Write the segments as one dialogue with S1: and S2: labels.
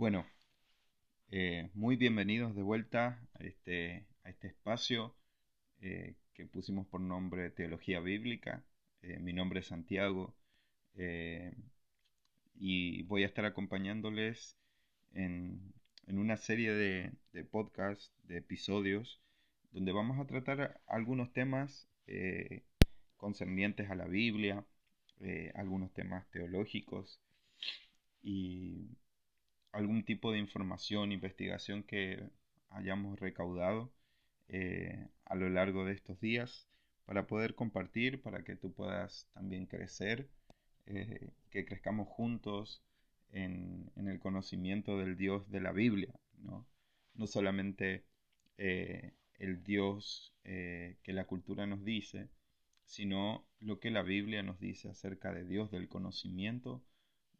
S1: Bueno, eh, muy bienvenidos de vuelta a este, este espacio eh, que pusimos por nombre Teología Bíblica. Eh, mi nombre es Santiago y voy a estar acompañándoles en, una serie de, de podcasts, de episodios, donde vamos a tratar algunos temas concernientes a la Biblia, algunos temas teológicos y algún tipo de información, investigación que hayamos recaudado eh, a lo largo de estos días para poder compartir, para que tú puedas también crecer, eh, que crezcamos juntos en, el conocimiento del Dios de la Biblia, no, no solamente eh, el Dios que la cultura nos dice, sino lo que la Biblia nos dice acerca de Dios, del conocimiento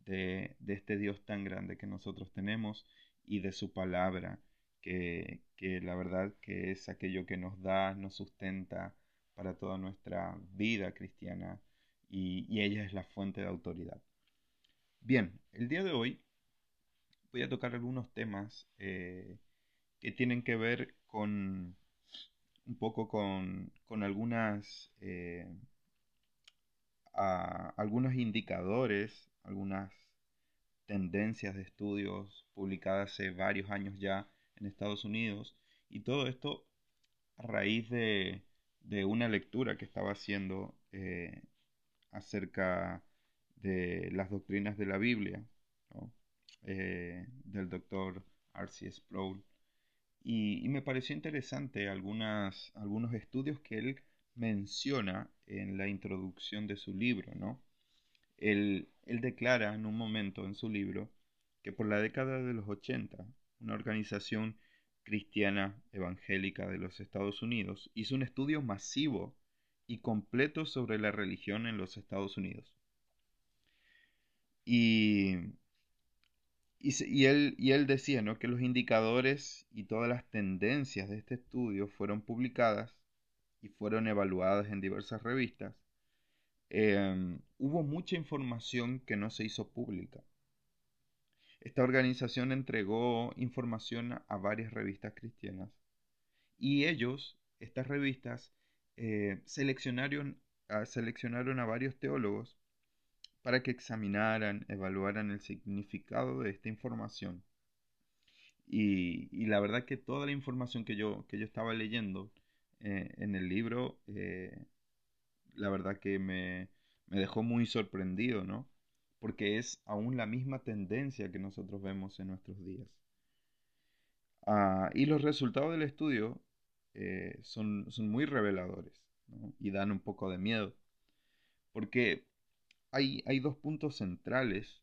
S1: de, este Dios tan grande que nosotros tenemos y de su palabra, que, la verdad que es aquello que nos da, nos sustenta para toda nuestra vida cristiana y, ella es la fuente de autoridad. Bien, el día de hoy voy a tocar algunos temas eh, que tienen que ver con un poco con, algunas eh, algunos indicadores algunas tendencias de estudios publicadas hace varios años ya en Estados Unidos y todo esto a raíz de, una lectura que estaba haciendo eh, acerca de las doctrinas de la Biblia eh, del doctor R.C. Sproul y, y, me pareció interesante algunas, algunos estudios que él menciona en la introducción de su libro, ¿no? Él, declara en un momento en su libro que por la década de los 80, una organización cristiana evangélica de los Estados Unidos hizo un estudio masivo y completo sobre la religión en los Estados Unidos. Y, él, y él decía ¿no? que los indicadores y todas las tendencias de este estudio fueron publicadas y fueron evaluadas en diversas revistas Em, hubo mucha información que no se hizo pública. Esta organización entregó información a varias revistas cristianas y ellos, estas revistas, eh, seleccionaron, a, seleccionaron a varios teólogos para que examinaran, evaluaran el significado de esta información. Y, la verdad que toda la información que yo, que yo estaba leyendo eh, en el libro eh, la verdad que me, dejó muy sorprendido, ¿no? Porque es aún la misma tendencia que nosotros vemos en nuestros días. Ah, y los resultados del estudio eh, son, son, muy reveladores y dan un poco de miedo. Porque hay, hay dos puntos centrales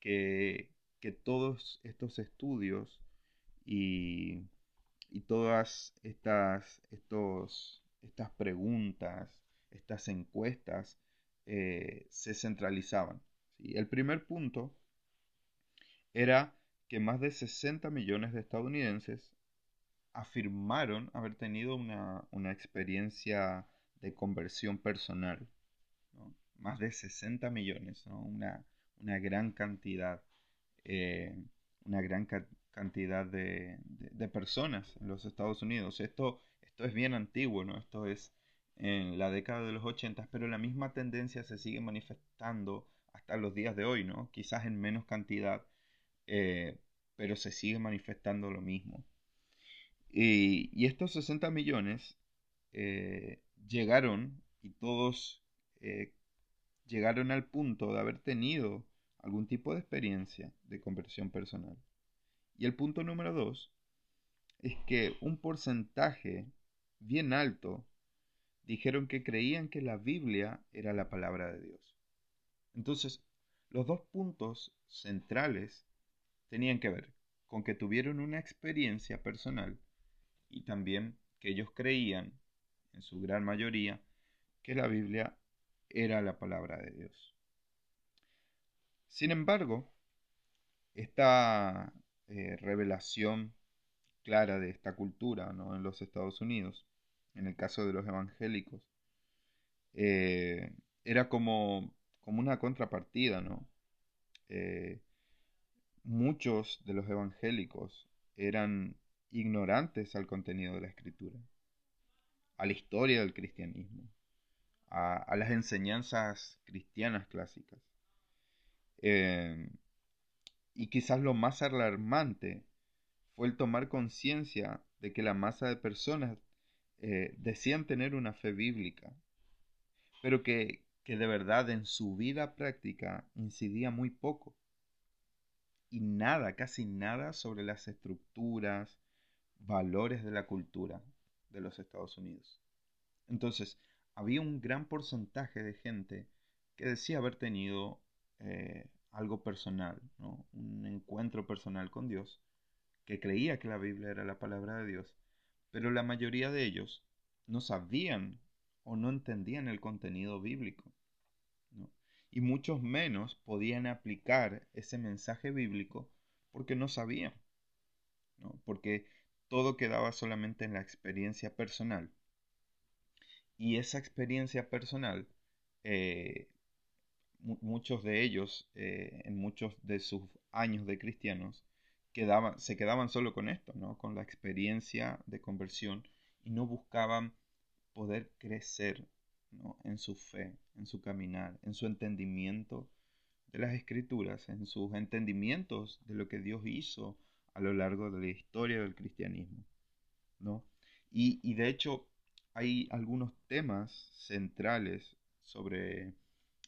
S1: que, que, todos estos estudios y, y todas estas, estos, estas preguntas estas encuestas eh, se centralizaban. El primer punto era que más de 60 millones de estadounidenses afirmaron haber tenido una, experiencia de conversión personal. Más de 60 millones, una, gran cantidad, eh, una gran cantidad de, personas en los Estados Unidos. Esto, esto es bien antiguo, ¿no? Esto es en la década de los 80, pero la misma tendencia se sigue manifestando hasta los días de hoy, ¿no? Quizás en menos cantidad, eh, pero se sigue manifestando lo mismo. Y, estos 60 millones eh, llegaron y todos eh, llegaron al punto de haber tenido algún tipo de experiencia de conversión personal. Y el punto número dos es que un porcentaje bien alto dijeron que creían que la Biblia era la palabra de Dios. Entonces, los dos puntos centrales tenían que ver con que tuvieron una experiencia personal y también que ellos creían, en su gran mayoría, que la Biblia era la palabra de Dios. Sin embargo, esta eh, revelación clara de esta cultura ¿no? en los Estados Unidos en el caso de los evangélicos, eh, era como, como una contrapartida, ¿no? Eh, muchos de los evangélicos eran ignorantes al contenido de la escritura, a la historia del cristianismo, a, las enseñanzas cristianas clásicas. Eh, y quizás lo más alarmante fue el tomar conciencia de que la masa de personas eh, decían tener una fe bíblica, pero que, que de verdad en su vida práctica incidía muy poco y nada, casi nada sobre las estructuras, valores de la cultura de los Estados Unidos. Entonces, había un gran porcentaje de gente que decía haber tenido eh, algo personal, un encuentro personal con Dios, que creía que la Biblia era la palabra de Dios, pero la mayoría de ellos no sabían o no entendían el contenido bíblico. Y muchos menos podían aplicar ese mensaje bíblico porque no sabían, porque todo quedaba solamente en la experiencia personal. Y esa experiencia personal, eh, muchos de ellos, eh, en muchos de sus años de cristianos, se quedaban solo con esto, ¿no? con la experiencia de conversión y no buscaban poder crecer en su fe, en su caminar, en su entendimiento de las escrituras, en sus entendimientos de lo que Dios hizo a lo largo de la historia del cristianismo. ¿no? Y, de hecho hay algunos temas centrales sobre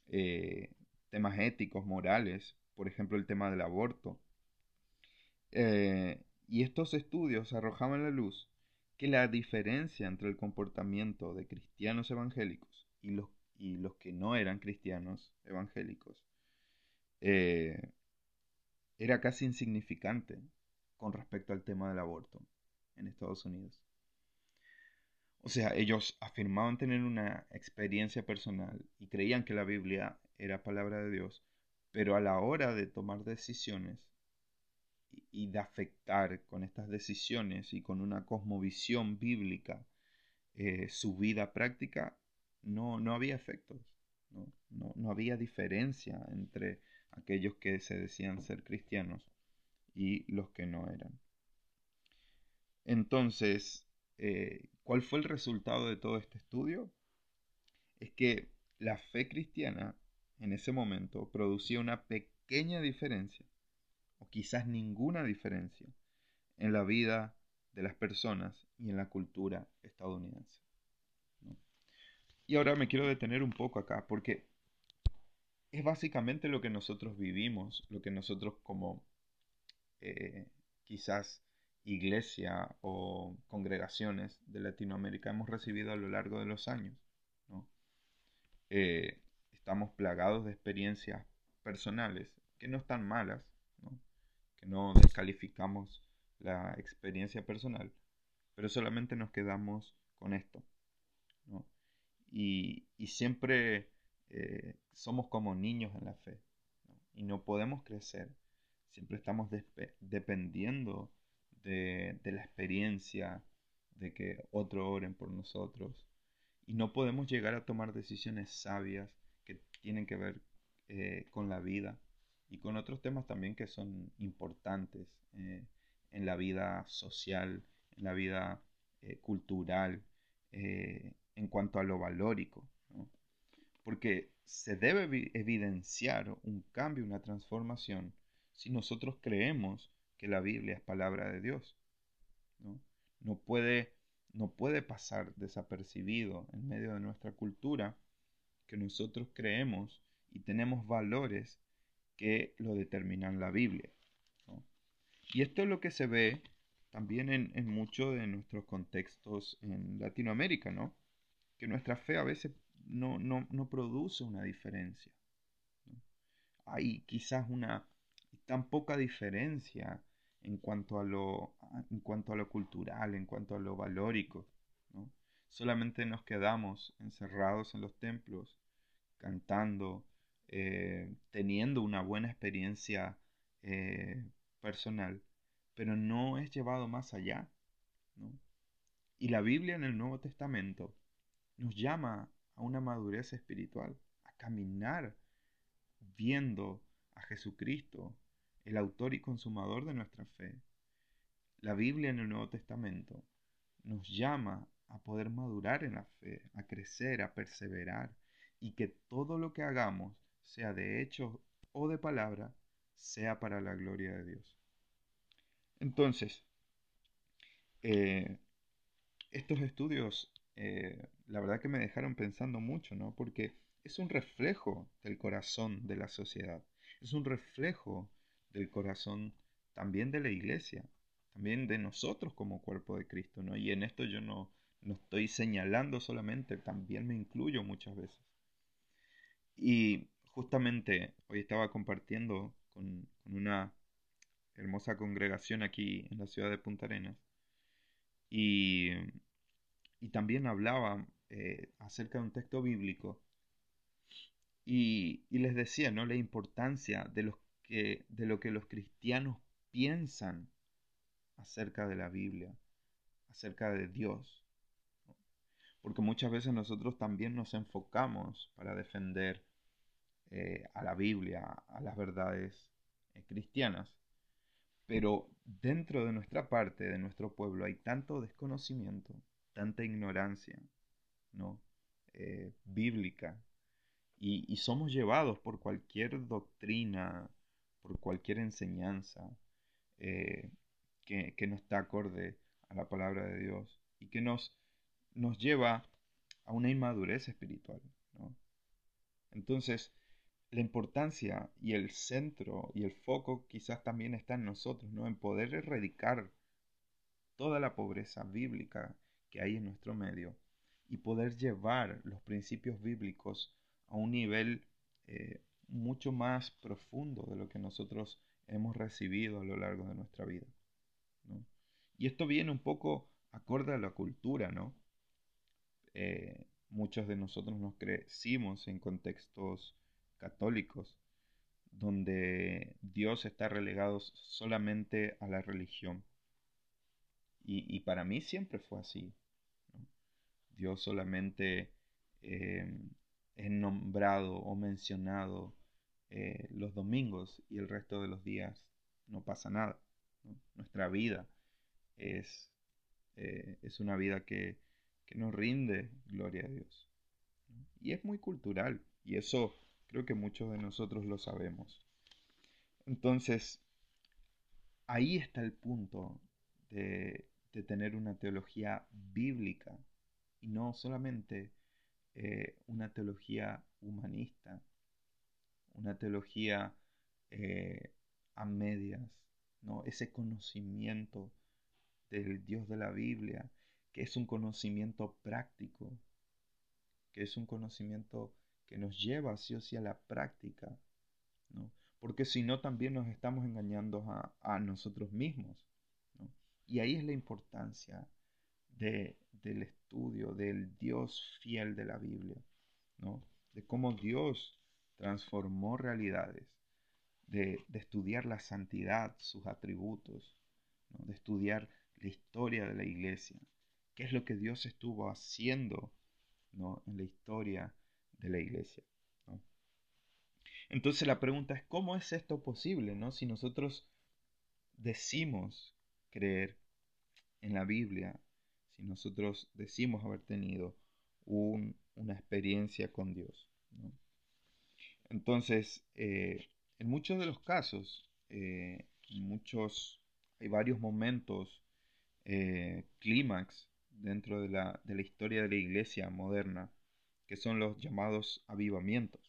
S1: eh, temas éticos, morales, por ejemplo el tema del aborto. Eh, y estos estudios arrojaban la luz que la diferencia entre el comportamiento de cristianos evangélicos y los, y los que no eran cristianos evangélicos eh, era casi insignificante con respecto al tema del aborto en Estados Unidos. O sea, ellos afirmaban tener una experiencia personal y creían que la Biblia era palabra de Dios, pero a la hora de tomar decisiones y de afectar con estas decisiones y con una cosmovisión bíblica eh, su vida práctica, no, no había efectos, no, no, no, había diferencia entre aquellos que se decían ser cristianos y los que no eran. Entonces, eh, ¿cuál fue el resultado de todo este estudio? Es que la fe cristiana en ese momento producía una pequeña diferencia, o quizás ninguna diferencia, en la vida de las personas y en la cultura estadounidense. Y ahora me quiero detener un poco acá, porque es básicamente lo que nosotros vivimos, lo que nosotros como eh, quizás iglesia o congregaciones de Latinoamérica hemos recibido a lo largo de los años. Eh, estamos plagados de experiencias personales que no están malas, que no descalificamos la experiencia personal, pero solamente nos quedamos con esto. Y, siempre eh, somos como niños en la fe y no podemos crecer. Siempre estamos dependiendo de, la experiencia, de que otro oren por nosotros. Y no podemos llegar a tomar decisiones sabias que tienen que ver eh, con la vida y con otros temas también que son importantes eh, en la vida social, en la vida eh, cultural, en cuanto a lo valórico. Porque se debe evidenciar un cambio, una transformación, si nosotros creemos que la Biblia es palabra de Dios. ¿no? puede, no puede pasar desapercibido en medio de nuestra cultura que nosotros creemos y tenemos valores que lo determinan la Biblia. Y esto es lo que se ve también en, muchos de nuestros contextos en Latinoamérica, ¿no? Que nuestra fe a veces no, no, no produce una diferencia. Hay quizás una tan poca diferencia en cuanto a lo, en cuanto a lo cultural, en cuanto a lo valórico. Solamente nos quedamos encerrados en los templos, cantando, eh, teniendo una buena experiencia eh, personal, pero no es llevado más allá. Y la Biblia en el Nuevo Testamento nos llama a una madurez espiritual, a caminar viendo a Jesucristo el autor y consumador de nuestra fe, la Biblia en el Nuevo Testamento, nos llama a poder madurar en la fe, a crecer, a perseverar, y que todo lo que hagamos, sea de hecho o de palabra, sea para la gloria de Dios. Entonces, eh, estos estudios, eh, la verdad que me dejaron pensando mucho, ¿no? Porque es un reflejo del corazón de la sociedad, es un reflejo del corazón también de la iglesia, también de nosotros como cuerpo de Cristo, ¿no? Y en esto yo no, no estoy señalando solamente, también me incluyo muchas veces. Y justamente hoy estaba compartiendo con, una hermosa congregación aquí en la ciudad de Punta Arenas y, también hablaba eh, acerca de un texto bíblico y, les decía ¿no? la importancia de, los que, de lo que los cristianos piensan acerca de la Biblia, acerca de Dios. Porque muchas veces nosotros también nos enfocamos para defender eh, a la Biblia, a las verdades eh, cristianas. Pero dentro de nuestra parte, de nuestro pueblo, hay tanto desconocimiento, tanta ignorancia, ¿no? Eh, bíblica. Y, somos llevados por cualquier doctrina, por cualquier enseñanza que, que, no está acorde a la palabra de Dios y que nos, nos lleva a una inmadurez espiritual. ¿no? Entonces, la importancia y el centro y el foco quizás también está en nosotros, ¿no? En poder erradicar toda la pobreza bíblica que hay en nuestro medio y poder llevar los principios bíblicos a un nivel eh, mucho más profundo de lo que nosotros hemos recibido a lo largo de nuestra vida. Y esto viene un poco acorde a la cultura, ¿no? Eh, muchos de nosotros nos crecimos en contextos católicos, donde Dios está relegado solamente a la religión. Y, para mí siempre fue así. Dios solamente eh, es nombrado o mencionado eh, los domingos y el resto de los días no pasa nada. Nuestra vida es, eh, es una vida que, que nos rinde gloria a Dios. Y es muy cultural. Y eso Creo que muchos de nosotros lo sabemos. Entonces, ahí está el punto de, tener una teología bíblica y no solamente eh, una teología humanista, una teología eh, a medias, ¿no? ese conocimiento del Dios de la Biblia, que es un conocimiento práctico, que es un conocimiento que nos lleva sí o sí a la práctica, ¿no? Porque si no, también nos estamos engañando a, nosotros mismos, ¿no? Y ahí es la importancia de, del estudio del Dios fiel de la Biblia, ¿no? De cómo Dios transformó realidades, de, estudiar la santidad, sus atributos, de estudiar la historia de la iglesia, qué es lo que Dios estuvo haciendo ¿no? en la historia de la iglesia. Entonces la pregunta es, ¿cómo es esto posible? ¿no? Si nosotros decimos creer en la Biblia, si nosotros decimos haber tenido una experiencia con Dios. Entonces, eh, en muchos de los casos, eh, muchos, hay varios momentos, eh, clímax dentro de la, de la historia de la iglesia moderna, que son los llamados avivamientos.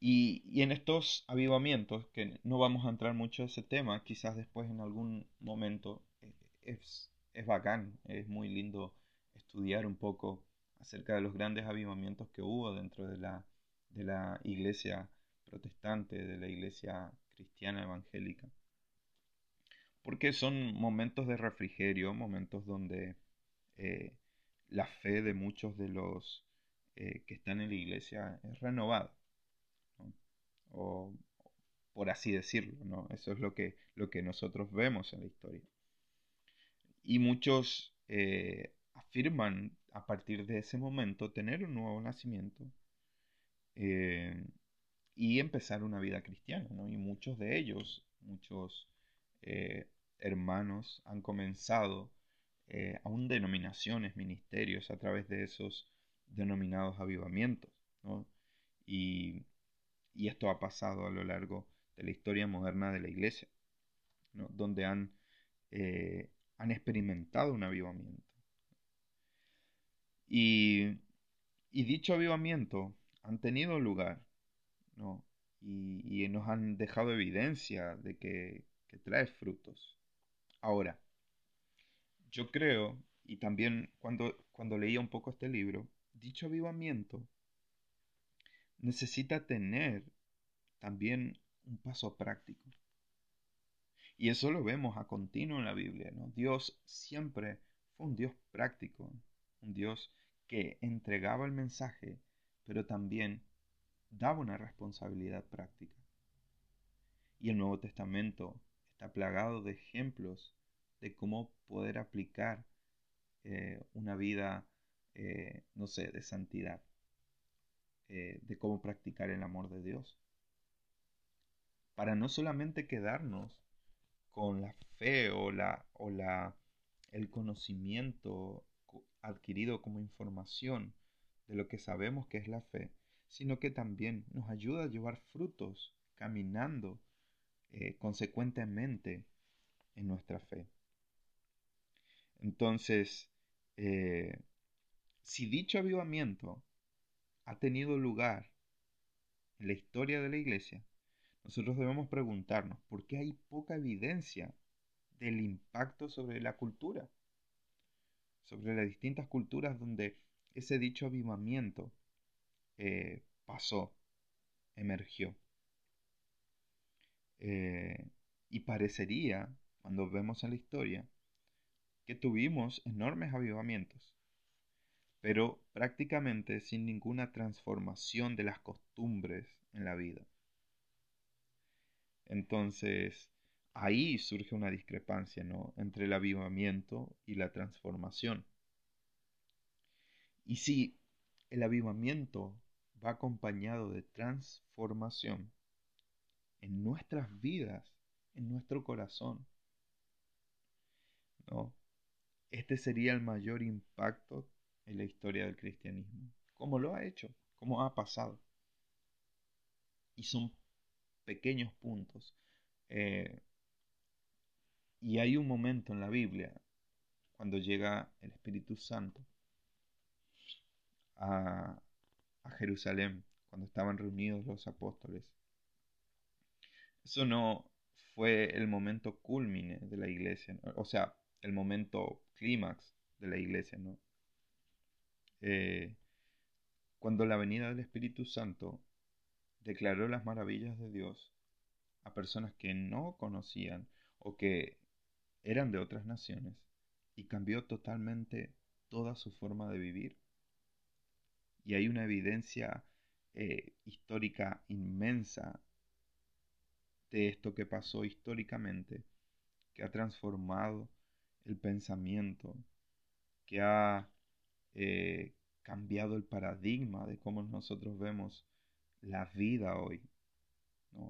S1: Y, en estos avivamientos, que no vamos a entrar mucho en ese tema, quizás después en algún momento, eh, es, es bacán, es muy lindo estudiar un poco acerca de los grandes avivamientos que hubo dentro de la, de la iglesia protestante, de la iglesia cristiana evangélica. Porque son momentos de refrigerio, momentos donde eh, la fe de muchos de los eh, que están en la iglesia es renovada. O por así decirlo, ¿no? Eso es lo que, lo que nosotros vemos en la historia. Y muchos eh, afirman a partir de ese momento tener un nuevo nacimiento. Eh, y empezar una vida cristiana, ¿no? Y muchos de ellos, muchos hermanos han comenzado eh, aún denominaciones, ministerios a través de esos denominados avivamientos, ¿no? Y, esto ha pasado a lo largo de la historia moderna de la iglesia, ¿no? donde han, eh, experimentado un avivamiento. Y, dicho avivamiento han tenido lugar, ¿no? Y, y, nos han dejado evidencia de que, que trae frutos. Ahora, yo creo, y también cuando, cuando leía un poco este libro, dicho avivamiento necesita tener también un paso práctico. Y eso lo vemos a continuo en la Biblia, ¿no? Dios siempre fue un Dios práctico, un Dios que entregaba el mensaje, pero también daba una responsabilidad práctica. Y el Nuevo Testamento está plagado de ejemplos de cómo poder aplicar eh, una vida, eh, no sé, de santidad, eh, de cómo practicar el amor de Dios. Para no solamente quedarnos con la fe o, la, o la, el conocimiento adquirido como información de lo que sabemos que es la fe, sino que también nos ayuda a llevar frutos caminando consecuentemente en nuestra fe. Entonces, eh, si dicho avivamiento ha tenido lugar en la historia de la iglesia, nosotros debemos preguntarnos por qué hay poca evidencia del impacto sobre la cultura, sobre las distintas culturas donde ese dicho avivamiento eh, pasó, emergió. Eh, y parecería, cuando vemos en la historia, que tuvimos enormes avivamientos, pero prácticamente sin ninguna transformación de las costumbres en la vida. Entonces, ahí surge una discrepancia ¿no? entre el avivamiento y la transformación. Y si el avivamiento va acompañado de transformación en nuestras vidas, en nuestro corazón, ¿no? Este sería el mayor impacto en la historia del cristianismo. ¿Cómo lo ha hecho? ¿Cómo ha pasado? Y son pequeños puntos. Eh, y hay un momento en la Biblia cuando llega el Espíritu Santo a, a Jerusalén, cuando estaban reunidos los apóstoles. Eso no fue el momento culmine de la iglesia, o sea, el momento clímax de la iglesia, ¿no? Eh, cuando la venida del Espíritu Santo declaró las maravillas de Dios a personas que no conocían o que eran de otras naciones y cambió totalmente toda su forma de vivir. Y hay una evidencia eh, histórica inmensa de esto que pasó históricamente, que ha transformado el pensamiento, que ha eh, cambiado el paradigma de cómo nosotros vemos la vida hoy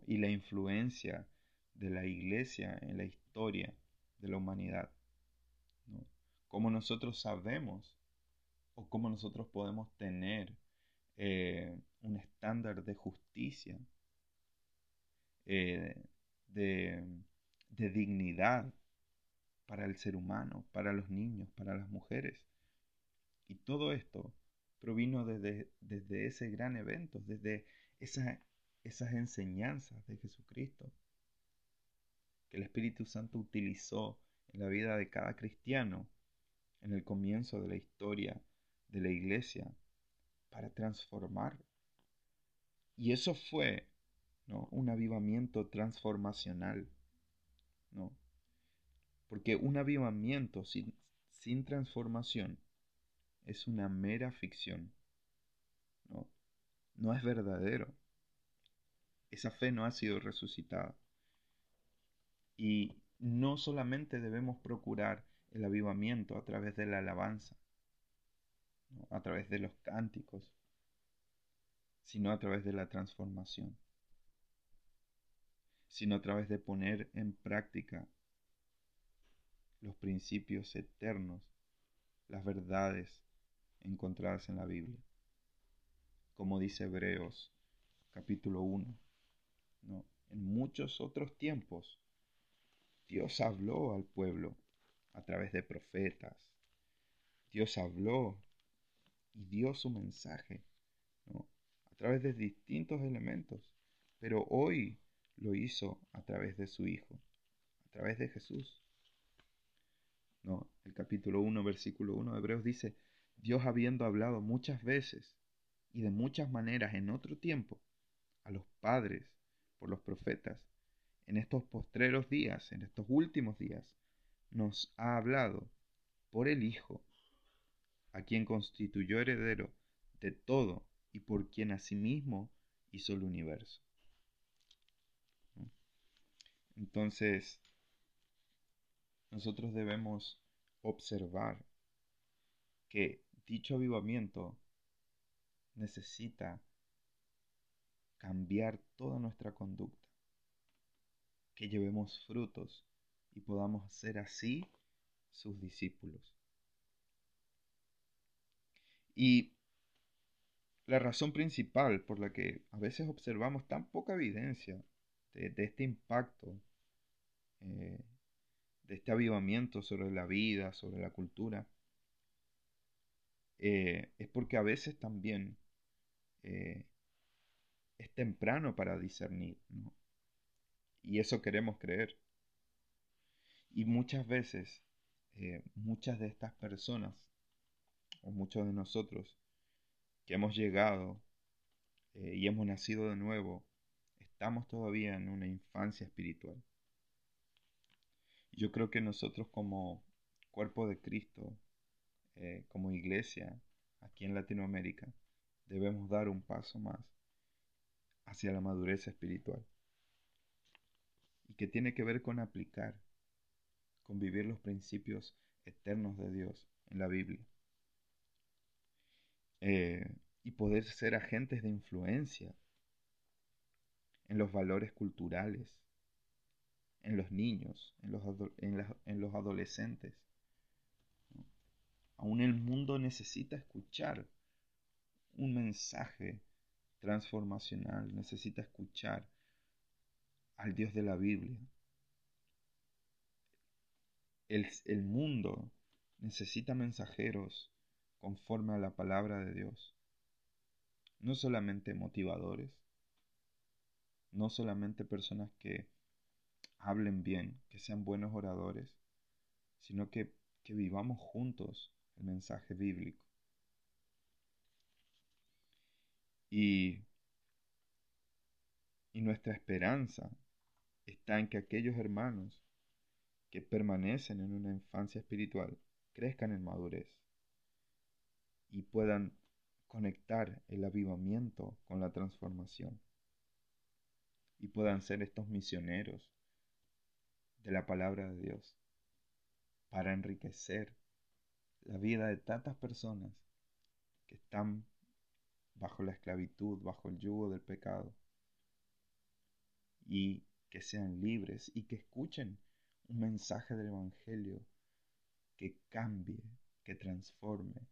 S1: y la influencia de la iglesia en la historia de la humanidad. Cómo nosotros sabemos o cómo nosotros podemos tener eh, un estándar de justicia, eh, de, de dignidad para el ser humano, para los niños, para las mujeres. Y todo esto provino desde, desde ese gran evento, desde esas enseñanzas de Jesucristo, que el Espíritu Santo utilizó en la vida de cada cristiano en el comienzo de la historia de la iglesia para transformar. Y eso fue ¿no? un avivamiento transformacional. ¿no? Porque un avivamiento sin, sin transformación es una mera ficción. ¿no? no es verdadero. Esa fe no ha sido resucitada. Y no solamente debemos procurar el avivamiento a través de la alabanza, a través de los cánticos, sino a través de la transformación. sino a través de poner en práctica los principios eternos, las verdades encontradas en la Biblia. Como dice Hebreos capítulo 1, ¿no? en muchos otros tiempos Dios habló al pueblo a través de profetas. Dios habló y dio su mensaje a través de distintos elementos. Pero hoy lo hizo a través de su Hijo, a través de Jesús. No, el capítulo 1, versículo 1 de Hebreos dice, Dios habiendo hablado muchas veces y de muchas maneras en otro tiempo a los padres por los profetas, en estos postreros días, en estos últimos días, nos ha hablado por el Hijo, a quien constituyó heredero de todo y por quien asimismo hizo el universo. Entonces, nosotros debemos observar que dicho avivamiento necesita cambiar toda nuestra conducta, que llevemos frutos y podamos ser así sus discípulos. Y la razón principal por la que a veces observamos tan poca evidencia de, este impacto, eh, de este avivamiento sobre la vida, sobre la cultura, eh, es porque a veces también eh, es temprano para discernir, Y eso queremos creer. Y muchas veces, eh, muchas de estas personas, o muchos de nosotros, que hemos llegado y hemos nacido de nuevo, estamos todavía en una infancia espiritual. Yo creo que nosotros como cuerpo de Cristo, eh, como iglesia aquí en Latinoamérica, debemos dar un paso más hacia la madurez espiritual. Y que tiene que ver con aplicar, con vivir los principios eternos de Dios en la Biblia. Eh, y poder ser agentes de influencia en los valores culturales, en los niños, en los, en los adolescentes, Aún el mundo necesita escuchar un mensaje transformacional, necesita escuchar al Dios de la Biblia. El, el, mundo necesita mensajeros conforme a la palabra de Dios. No solamente motivadores, no solamente personas que hablen bien, que sean buenos oradores, sino que, que vivamos juntos el mensaje bíblico. Y, y nuestra esperanza está en que aquellos hermanos que permanecen en una infancia espiritual crezcan en madurez y puedan conectar el avivamiento con la transformación y puedan ser estos misioneros de la palabra de Dios para enriquecer la vida de tantas personas que están bajo la esclavitud, bajo el yugo del pecado, y que sean libres y que escuchen un mensaje del Evangelio que cambie, que transforme,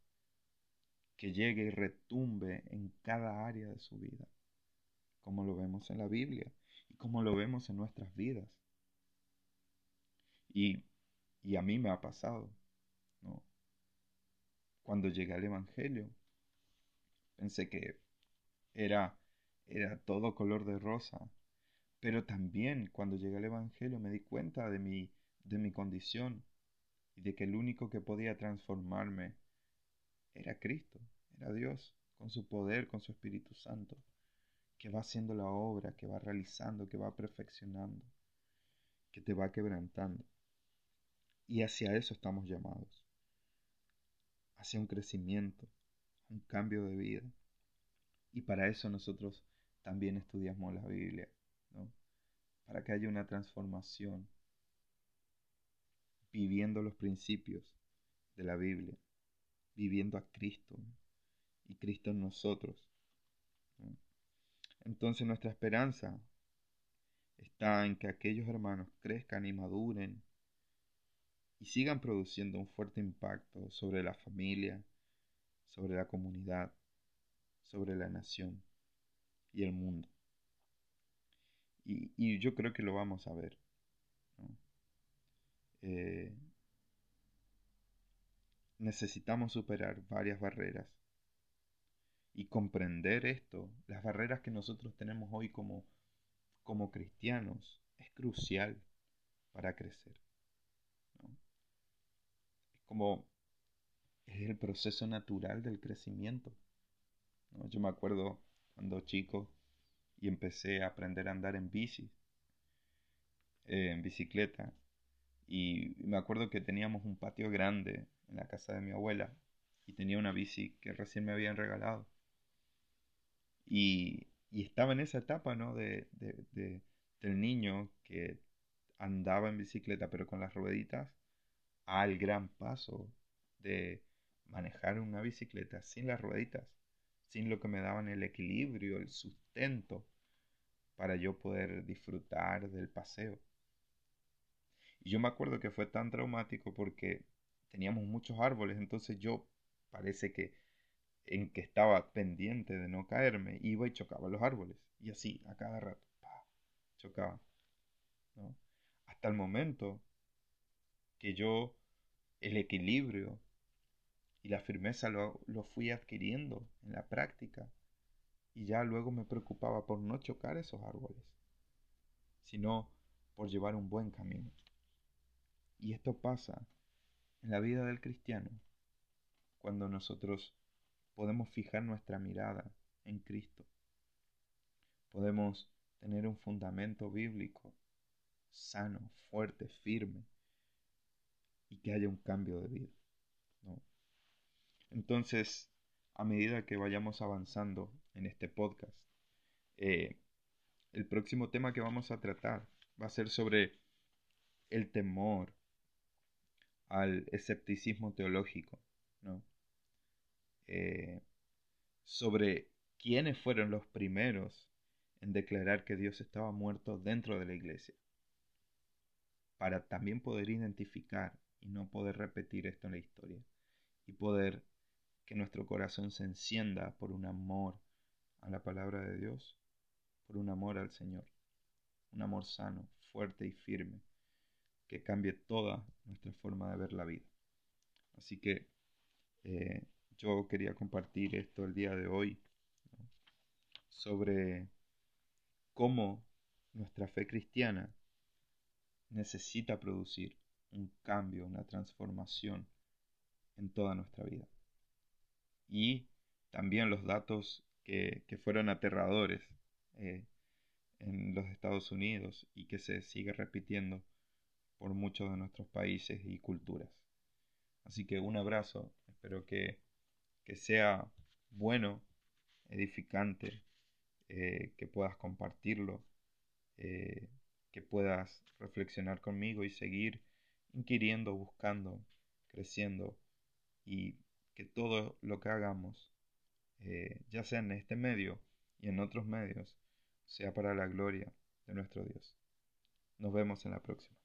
S1: que llegue y retumbe en cada área de su vida, como lo vemos en la Biblia y como lo vemos en nuestras vidas. Y, y a mí me ha pasado, ¿no? cuando llegué al Evangelio. Pensé que era, era todo color de rosa, pero también cuando llegué al Evangelio me di cuenta de mi, de mi condición y de que el único que podía transformarme era Cristo, era Dios, con su poder, con su Espíritu Santo, que va haciendo la obra, que va realizando, que va perfeccionando, que te va quebrantando. Y hacia eso estamos llamados hacia un crecimiento, un cambio de vida. Y para eso nosotros también estudiamos la Biblia, ¿no? Para que haya una transformación, viviendo los principios de la Biblia, viviendo a Cristo y Cristo en nosotros. Entonces nuestra esperanza está en que aquellos hermanos crezcan y maduren y sigan produciendo un fuerte impacto sobre la familia, sobre la comunidad, sobre la nación y el mundo. Y, yo creo que lo vamos a ver. Eh, necesitamos superar varias barreras y comprender esto, las barreras que nosotros tenemos hoy como, como cristianos, es crucial para crecer. Como es el proceso natural del crecimiento. Yo me acuerdo cuando chico y empecé a aprender a andar en bici, eh, en bicicleta. Y me acuerdo que teníamos un patio grande en la casa de mi abuela y tenía una bici que recién me habían regalado. Y, estaba en esa etapa, ¿no? De, del niño que andaba en bicicleta pero con las rueditas al gran paso de manejar una bicicleta sin las rueditas, sin lo que me daban el equilibrio, el sustento para yo poder disfrutar del paseo. Y yo me acuerdo que fue tan traumático porque teníamos muchos árboles, entonces yo parece que en que estaba pendiente de no caerme, iba y chocaba los árboles. Y así, a cada rato, chocaba. Hasta el momento que yo el equilibrio y la firmeza lo, lo fui adquiriendo en la práctica. Y ya luego me preocupaba por no chocar esos árboles, sino por llevar un buen camino. Y esto pasa en la vida del cristiano cuando nosotros podemos fijar nuestra mirada en Cristo. Podemos tener un fundamento bíblico sano, fuerte, firme y que haya un cambio de vida. Entonces, a medida que vayamos avanzando en este podcast, eh, el próximo tema que vamos a tratar va a ser sobre el temor al escepticismo teológico, ¿no? Eh, sobre quiénes fueron los primeros en declarar que Dios estaba muerto dentro de la iglesia, para también poder identificar y no poder repetir esto en la historia, y poder que nuestro corazón se encienda por un amor a la palabra de Dios, por un amor al Señor, un amor sano, fuerte y firme, que cambie toda nuestra forma de ver la vida. Así que eh, yo quería compartir esto el día de hoy sobre cómo nuestra fe cristiana necesita producir un cambio, una transformación en toda nuestra vida. Y también los datos que, fueron aterradores eh, en los Estados Unidos y que se sigue repitiendo por muchos de nuestros países y culturas. Así que un abrazo, espero que, sea bueno, edificante, eh, que puedas compartirlo, eh, que puedas reflexionar conmigo y seguir inquiriendo, buscando, creciendo y que todo lo que hagamos, eh, ya sea en este medio y en otros medios, sea para la gloria de nuestro Dios. Nos vemos en la próxima.